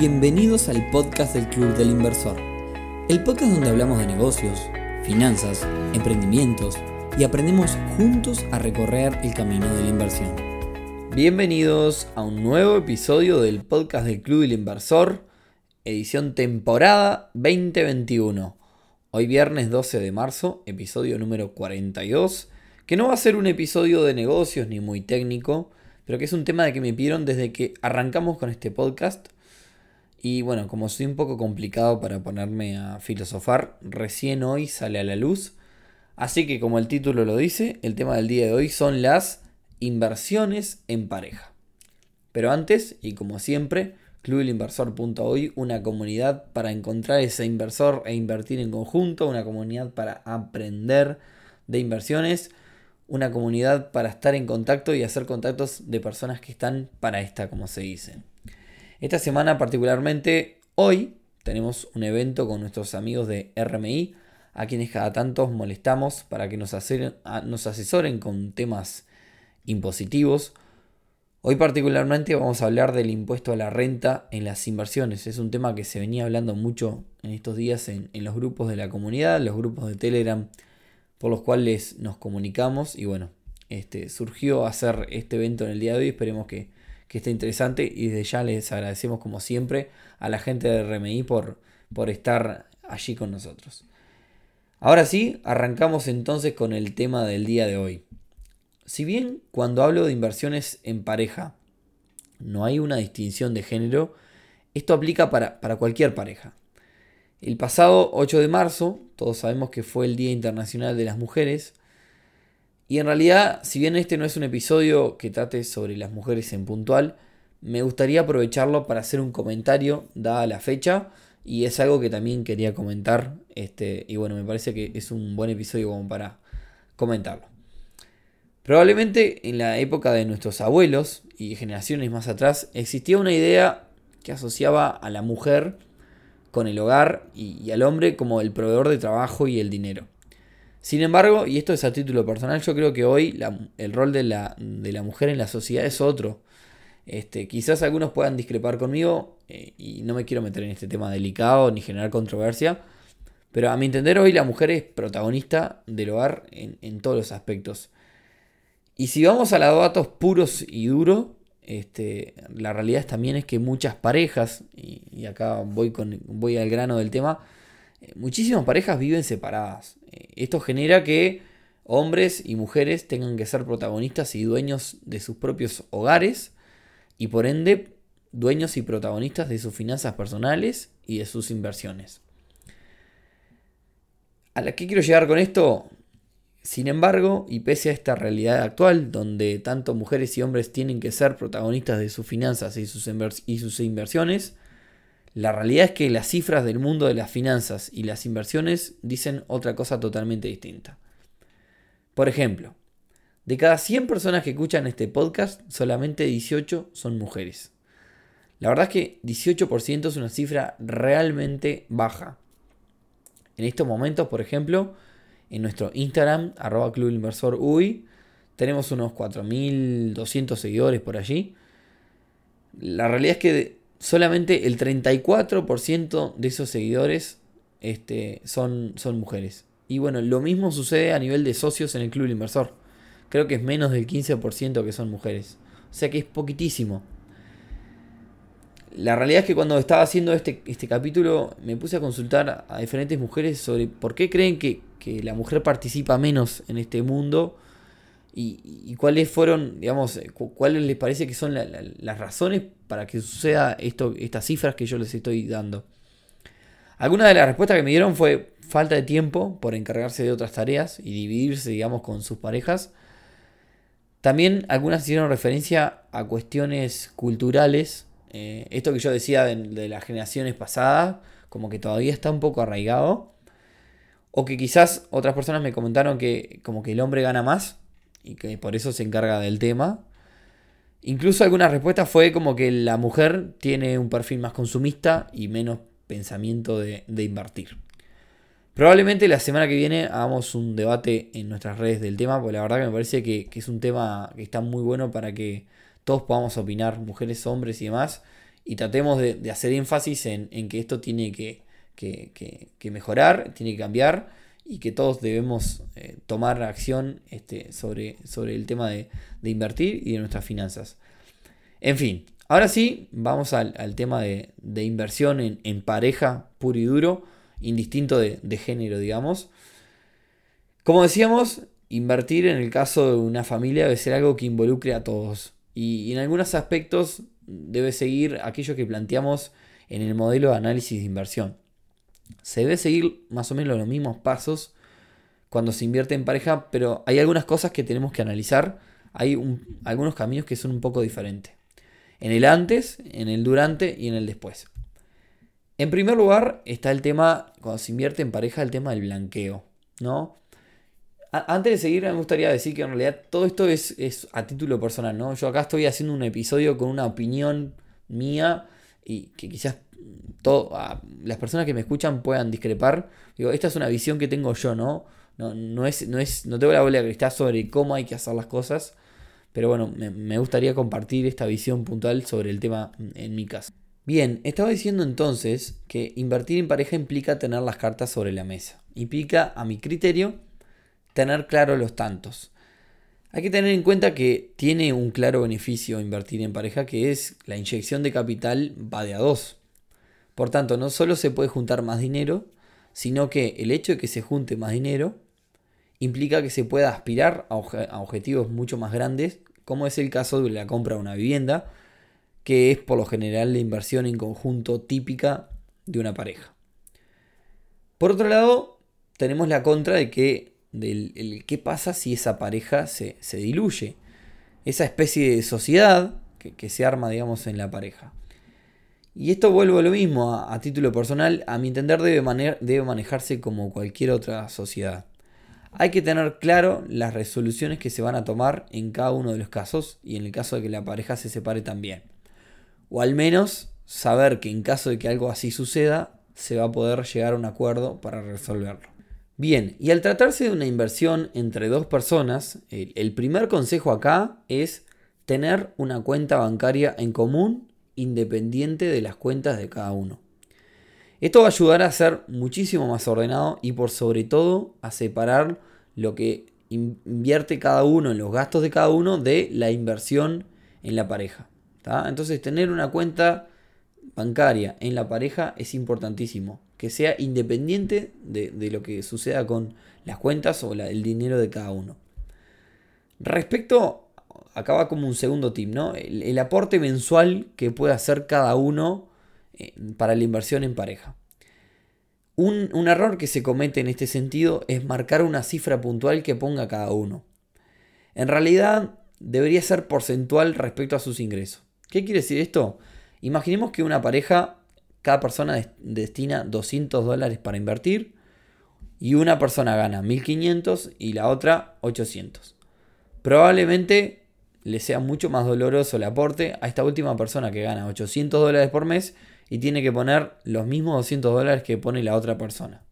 Bienvenidos al podcast del Club del Inversor, el podcast donde hablamos de negocios, finanzas, emprendimientos y aprendemos juntos a recorrer el camino de la inversión. Bienvenidos a un nuevo episodio del podcast del Club del Inversor, edición temporada 2021. Hoy viernes 12 de marzo, episodio número 42, que no va a ser un episodio de negocios ni muy técnico, pero que es un tema de que me pidieron desde que arrancamos con este podcast. Y bueno, como soy un poco complicado para ponerme a filosofar, recién hoy sale a la luz. Así que como el título lo dice, el tema del día de hoy son las inversiones en pareja. Pero antes, y como siempre, clubelinversor.hoy, una comunidad para encontrar ese inversor e invertir en conjunto, una comunidad para aprender de inversiones una comunidad para estar en contacto y hacer contactos de personas que están para esta, como se dice. Esta semana particularmente, hoy, tenemos un evento con nuestros amigos de RMI, a quienes cada tanto molestamos para que nos, asesoren con temas impositivos. Hoy particularmente vamos a hablar del impuesto a la renta en las inversiones. Es un tema que se venía hablando mucho en estos días en, en los grupos de la comunidad, los grupos de Telegram por los cuales nos comunicamos y bueno, este, surgió hacer este evento en el día de hoy, esperemos que, esté interesante y desde ya les agradecemos como siempre a la gente de RMI por, por estar allí con nosotros. Ahora sí, arrancamos entonces con el tema del día de hoy. Si bien cuando hablo de inversiones en pareja no hay una distinción de género, esto aplica para, para cualquier pareja. El pasado 8 de marzo, todos sabemos que fue el Día Internacional de las Mujeres, y en realidad, si bien este no es un episodio que trate sobre las mujeres en puntual, me gustaría aprovecharlo para hacer un comentario dada la fecha, y es algo que también quería comentar, este, y bueno, me parece que es un buen episodio como para comentarlo. Probablemente en la época de nuestros abuelos y generaciones más atrás existía una idea que asociaba a la mujer con el hogar y, al hombre como el proveedor de trabajo y el dinero. Sin embargo, y esto es a título personal, yo creo que hoy el rol de la, mujer en la sociedad es otro. Este, quizás algunos puedan discrepar conmigo eh, y no me quiero meter en este tema delicado ni generar controversia, pero a mi entender hoy la mujer es protagonista del hogar en, en todos los aspectos. Y si vamos a los datos puros y duros, este, la realidad también es que muchas parejas, y, acá voy, con, voy al grano del tema, muchísimas parejas viven separadas. Eh, esto genera que hombres y mujeres tengan que ser protagonistas y dueños de sus propios hogares y por ende dueños y protagonistas de sus finanzas personales y de sus inversiones. ¿A la que quiero llegar con esto? Sin embargo, y pese a esta realidad actual, donde tanto mujeres y hombres tienen que ser protagonistas de sus finanzas y sus, y sus inversiones, la realidad es que las cifras del mundo de las finanzas y las inversiones dicen otra cosa totalmente distinta. Por ejemplo, de cada 100 personas que escuchan este podcast, solamente 18 son mujeres. La verdad es que 18% es una cifra realmente baja. En estos momentos, por ejemplo, en nuestro Instagram, arroba Club Inversor UI. Tenemos unos 4.200 seguidores por allí. La realidad es que solamente el 34% de esos seguidores este, son, son mujeres. Y bueno, lo mismo sucede a nivel de socios en el Club Inversor. Creo que es menos del 15% que son mujeres. O sea que es poquitísimo. La realidad es que cuando estaba haciendo este, este capítulo me puse a consultar a diferentes mujeres sobre por qué creen que, que la mujer participa menos en este mundo y, cuáles fueron, digamos, eh, cuáles les parece que son las razones para que suceda esto, estas cifras que yo les estoy dando. Algunas de las respuestas que me dieron fue falta de tiempo por encargarse de otras tareas y dividirse, digamos, con sus parejas. También algunas hicieron referencia a cuestiones culturales. Eh, esto que yo decía de, de las generaciones pasadas, como que todavía está un poco arraigado. O que quizás otras personas me comentaron que como que el hombre gana más y que por eso se encarga del tema. Incluso alguna respuesta fue como que la mujer tiene un perfil más consumista y menos pensamiento de, invertir. Probablemente la semana que viene hagamos un debate en nuestras redes del tema, porque la verdad que me parece que, que es un tema que está muy bueno para que todos podamos opinar, mujeres, hombres y demás, y tratemos de, hacer énfasis en, que esto tiene que, mejorar, tiene que cambiar y que todos debemos eh, tomar acción este, sobre, sobre, el tema de, invertir y de nuestras finanzas. En fin, ahora sí, vamos al, tema de, inversión en, pareja puro y duro, indistinto de, género, digamos. Como decíamos, invertir en el caso de una familia debe ser algo que involucre a todos. y en algunos aspectos debe seguir aquello que planteamos en el modelo de análisis de inversión. Se debe seguir más o menos los mismos pasos cuando se invierte en pareja, pero hay algunas cosas que tenemos que analizar. Hay algunos caminos que son un poco diferentes. En el antes, en el durante y en el después. En primer lugar está el tema, cuando se invierte en pareja, el tema del blanqueo. ¿no? antes de seguir, me gustaría decir que en realidad todo esto es, a título personal, ¿no? Yo acá estoy haciendo un episodio con una opinión mía y que quizás todo, las personas que me escuchan puedan discrepar. Digo, esta es una visión que tengo yo, ¿no? No, no, es, no, es, no tengo la bola de cristal sobre cómo hay que hacer las cosas, pero bueno, me, me gustaría compartir esta visión puntual sobre el tema en mi caso. Bien, estaba diciendo entonces que invertir en pareja implica tener las cartas sobre la mesa. Implica, a mi criterio, tener claro los tantos. Hay que tener en cuenta que tiene un claro beneficio invertir en pareja, que es la inyección de capital va de a dos. Por tanto, no solo se puede juntar más dinero, sino que el hecho de que se junte más dinero implica que se pueda aspirar a, objetivos mucho más grandes, como es el caso de la compra de una vivienda, que es por lo general la inversión en conjunto típica de una pareja. Por otro lado, tenemos la contra de que del qué pasa si esa pareja se, diluye. Esa especie de sociedad que, se arma, digamos, en la pareja. Y esto vuelvo a lo mismo, a, título personal, a mi entender debe, debe manejarse como cualquier otra sociedad. Hay que tener claro las resoluciones que se van a tomar en cada uno de los casos y en el caso de que la pareja se separe también. O al menos saber que en caso de que algo así suceda, se va a poder llegar a un acuerdo para resolverlo. Bien, y al tratarse de una inversión entre dos personas, el, primer consejo acá es tener una cuenta bancaria en común independiente de las cuentas de cada uno. Esto va a ayudar a ser muchísimo más ordenado y por sobre todo a separar lo que invierte cada uno en los gastos de cada uno de la inversión en la pareja. Entonces tener una cuenta bancaria en la pareja es importantísimo que sea independiente de, lo que suceda con las cuentas o el dinero de cada uno. Respecto, acaba como un segundo tip, ¿no? El, aporte mensual que puede hacer cada uno eh, para la inversión en pareja. Un, un, error que se comete en este sentido es marcar una cifra puntual que ponga cada uno. En realidad debería ser porcentual respecto a sus ingresos. ¿Qué quiere decir esto? Imaginemos que una pareja cada persona destina 200 dólares para invertir y una persona gana 1500 y la otra 800. Probablemente le sea mucho más doloroso el aporte a esta última persona que gana 800 dólares por mes y tiene que poner los mismos 200 dólares que pone la otra persona.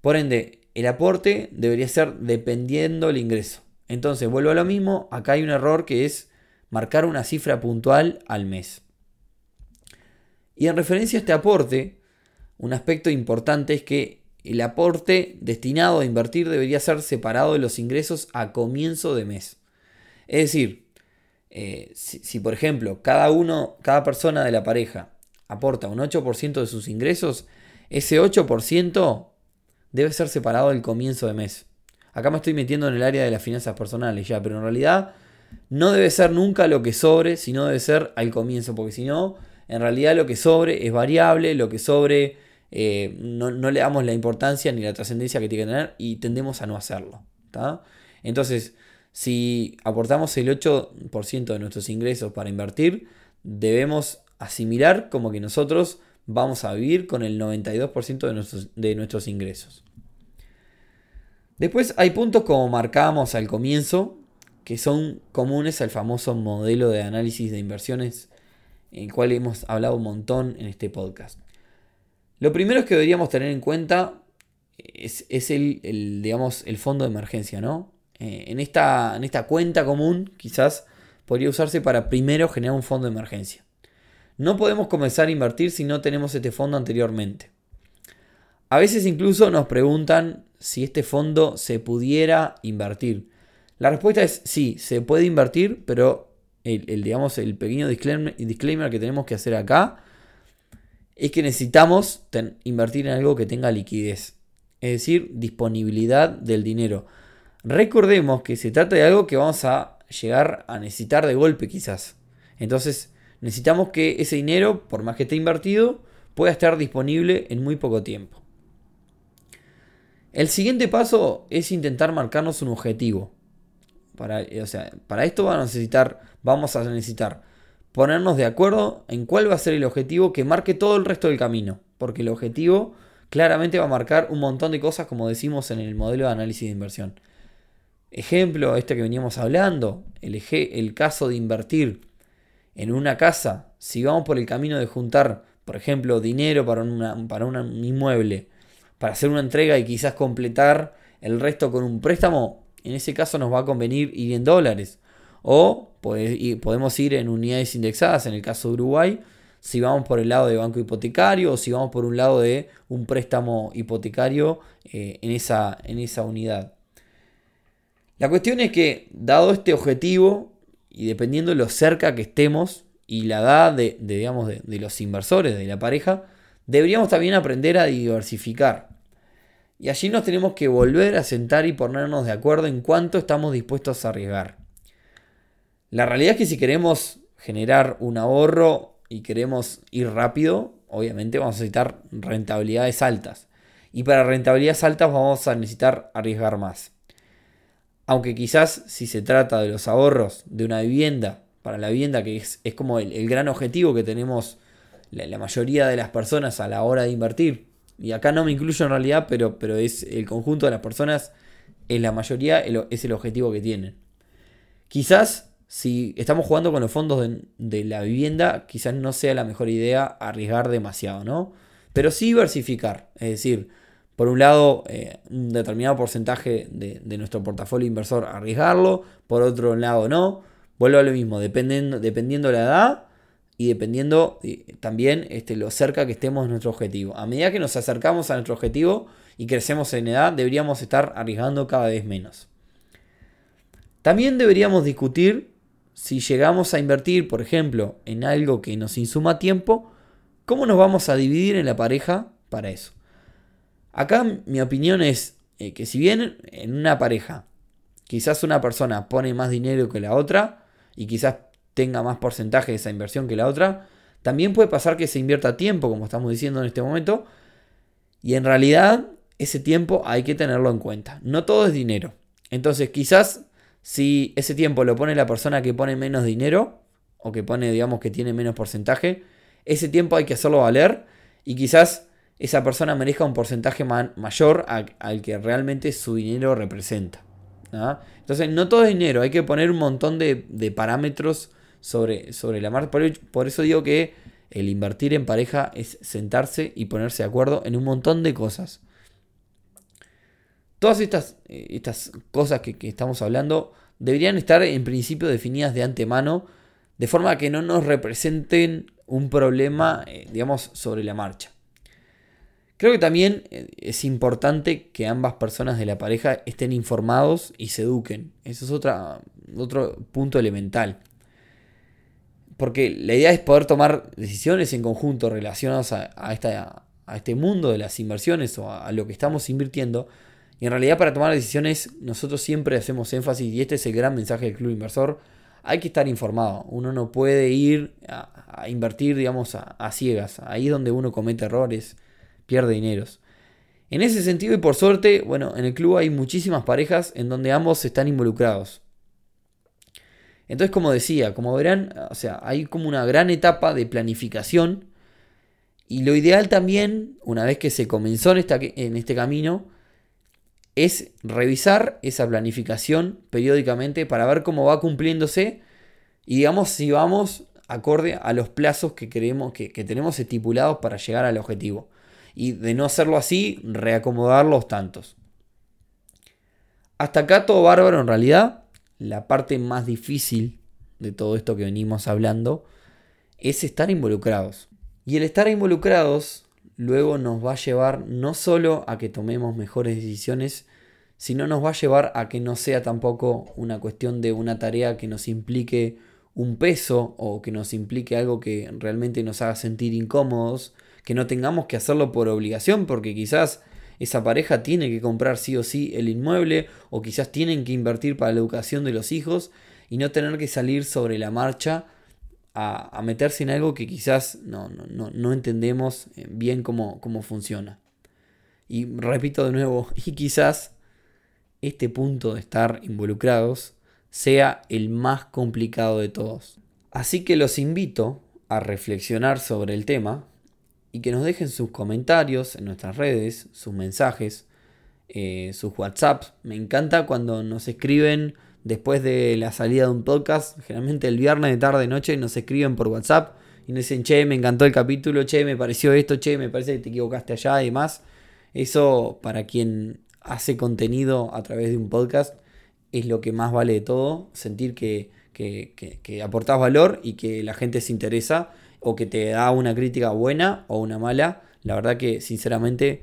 Por ende, el aporte debería ser dependiendo el ingreso. Entonces, vuelvo a lo mismo, acá hay un error que es marcar una cifra puntual al mes. Y en referencia a este aporte, un aspecto importante es que el aporte destinado a invertir debería ser separado de los ingresos a comienzo de mes. Es decir, eh, si, por ejemplo cada uno, cada persona de la pareja aporta un 8% de sus ingresos, ese 8% debe ser separado del comienzo de mes. Acá me estoy metiendo en el área de las finanzas personales ya, pero en realidad no debe ser nunca lo que sobre, sino debe ser al comienzo, porque si no, en realidad lo que sobre es variable, lo que sobre eh, no, le damos la importancia ni la trascendencia que tiene que tener y tendemos a no hacerlo. Entonces, si aportamos el 8% de nuestros ingresos para invertir, debemos asimilar como que nosotros vamos a vivir con el 92% de nuestros, de nuestros ingresos. Después hay puntos como marcábamos al comienzo, que son comunes al famoso modelo de análisis de inversiones el cual hemos hablado un montón en este podcast. Lo primero que deberíamos tener en cuenta es, el, digamos, el fondo de emergencia, ¿no? Eh, en, esta, en esta cuenta común quizás podría usarse para primero generar un fondo de emergencia. no podemos comenzar a invertir si no tenemos este fondo anteriormente. A veces incluso nos preguntan si este fondo se pudiera invertir. La respuesta es sí, se puede invertir, pero el, digamos, el pequeño disclaimer, que tenemos que hacer acá es que necesitamos invertir en algo que tenga liquidez, es decir, disponibilidad del dinero. Recordemos que se trata de algo que vamos a llegar a necesitar de golpe quizás. Entonces necesitamos que ese dinero, por más que esté invertido, pueda estar disponible en muy poco tiempo. El siguiente paso es intentar marcarnos un objetivo. Para, o sea, para esto a, necesitar, vamos a necesitar ponernos de acuerdo en cuál va a ser el objetivo que marque todo el resto del camino. Porque el objetivo claramente va a marcar un montón de cosas como decimos en el modelo de análisis de inversión. Ejemplo, este que veníamos hablando, el, el caso de invertir en una casa, si vamos por el camino de juntar, por ejemplo, dinero para, para un inmueble, para hacer una entrega y quizás completar el resto con un préstamo, en ese caso nos va a convenir ir en dólares. O podemos ir en unidades indexadas, en el caso de Uruguay, si vamos por el lado de banco hipotecario o si vamos por un lado de un préstamo hipotecario eh, en, esa, en esa unidad. La cuestión es que, dado este objetivo, y dependiendo de lo cerca que estemos y la edad de, digamos, de los inversores, de la pareja, deberíamos también aprender a diversificar. Y allí nos tenemos que volver a sentar y ponernos de acuerdo en cuánto estamos dispuestos a arriesgar. La realidad es que si queremos generar un ahorro y queremos ir rápido, obviamente vamos a necesitar rentabilidades altas. Y para rentabilidades altas vamos a necesitar arriesgar más. Aunque quizás si se trata de los ahorros de una vivienda, para la vivienda que es, como el, el gran objetivo que tenemos la, mayoría de las personas a la hora de invertir, y acá no me incluyo en realidad, pero, pero es el conjunto de las personas, es la mayoría, es el objetivo que tienen. Quizás si estamos jugando con los fondos de, la vivienda, quizás no sea la mejor idea arriesgar demasiado, ¿no? Pero sí diversificar, es decir, por un lado, eh, un determinado porcentaje de, de, nuestro portafolio inversor arriesgarlo, por otro lado no. Vuelvo a lo mismo, dependiendo, dependiendo la edad, y dependiendo eh, también este, lo cerca que estemos de nuestro objetivo. A medida que nos acercamos a nuestro objetivo y crecemos en edad, deberíamos estar arriesgando cada vez menos. También deberíamos discutir si llegamos a invertir, por ejemplo, en algo que nos insuma tiempo, ¿cómo nos vamos a dividir en la pareja para eso? Acá mi opinión es eh, que si bien en una pareja quizás una persona pone más dinero que la otra y quizás tenga más porcentaje de esa inversión que la otra. También puede pasar que se invierta tiempo, como estamos diciendo en este momento. Y en realidad ese tiempo hay que tenerlo en cuenta. No todo es dinero. Entonces quizás si ese tiempo lo pone la persona que pone menos dinero, o que pone, digamos, que tiene menos porcentaje, ese tiempo hay que hacerlo valer. Y quizás esa persona merezca un porcentaje mayor al, que realmente su dinero representa. Entonces no todo es dinero, hay que poner un montón de, de parámetros sobre, sobre la marcha. Por, eso digo que el invertir en pareja es sentarse y ponerse de acuerdo en un montón de cosas. Todas estas, eh, estas cosas que, estamos hablando deberían estar en principio definidas de antemano, de forma que no nos representen un problema, eh, digamos, sobre la marcha. Creo que también eh, es importante que ambas personas de la pareja estén informados y se eduquen. Eso es otra, otro punto elemental. Porque la idea es poder tomar decisiones en conjunto relacionadas a, a este mundo de las inversiones o a, lo que estamos invirtiendo. Y en realidad para tomar decisiones nosotros siempre hacemos énfasis, y este es el gran mensaje del Club Inversor, hay que estar informado. Uno no puede ir a, invertir, digamos, a, ciegas. Ahí es donde uno comete errores, pierde dineros. En ese sentido y por suerte, bueno, en el club hay muchísimas parejas en donde ambos están involucrados. Entonces, como decía, como verán, o sea, hay como una gran etapa de planificación. Y lo ideal también, una vez que se comenzó en, este camino, es revisar esa planificación periódicamente para ver cómo va cumpliéndose y digamos si vamos acorde a los plazos que, que, que tenemos estipulados para llegar al objetivo. Y de no hacerlo así, reacomodar los tantos. Hasta acá todo bárbaro en realidad la parte más difícil de todo esto que venimos hablando es estar involucrados. Y el estar involucrados luego nos va a llevar no solo a que tomemos mejores decisiones, sino nos va a llevar a que no sea tampoco una cuestión de una tarea que nos implique un peso o que nos implique algo que realmente nos haga sentir incómodos, que no tengamos que hacerlo por obligación, porque quizás esa pareja tiene que comprar sí o sí el inmueble o quizás tienen que invertir para la educación de los hijos y no tener que salir sobre la marcha a, meterse en algo que quizás no, no, entendemos eh, bien cómo, cómo funciona. Y repito de nuevo, y quizás este punto de estar involucrados sea el más complicado de todos. Así que los invito a reflexionar sobre el tema y que nos dejen sus comentarios en nuestras redes, sus mensajes, eh, sus WhatsApps. Me encanta cuando nos escriben después de la salida de un podcast, generalmente el viernes de tarde noche nos escriben por WhatsApp y nos dicen, che, me encantó el capítulo, che, me pareció esto, che, me parece que te equivocaste allá y demás. Eso para quien hace contenido a través de un podcast es lo que más vale de todo, sentir que, que, que, aportás valor y que la gente se interesa o que te da una crítica buena o una mala. La verdad que sinceramente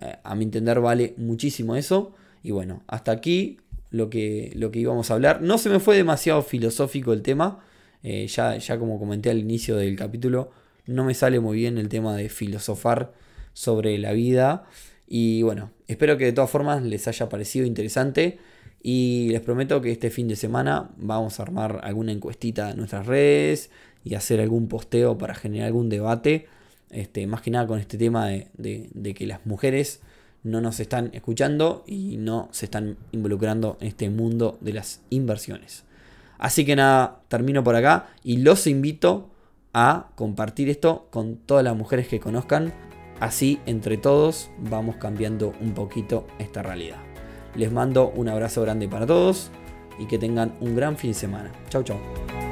eh, a mi entender vale muchísimo eso. Y bueno, hasta aquí lo que, lo que íbamos a hablar. No se me fue demasiado filosófico el tema. Eh, ya, ya como comenté al inicio del capítulo, no me sale muy bien el tema de filosofar sobre la vida. Y bueno, espero que de todas formas les haya parecido interesante. Y les prometo que este fin de semana vamos a armar alguna encuestita en nuestras redes y hacer algún posteo para generar algún debate. Este, más que nada con este tema de, de que las mujeres no nos están escuchando y no se están involucrando en este mundo de las inversiones. Así que nada, termino por acá y los invito a compartir esto con todas las mujeres que conozcan. Así entre todos vamos cambiando un poquito esta realidad. Les mando un abrazo grande para todos y que tengan un gran fin de semana. Chau chau.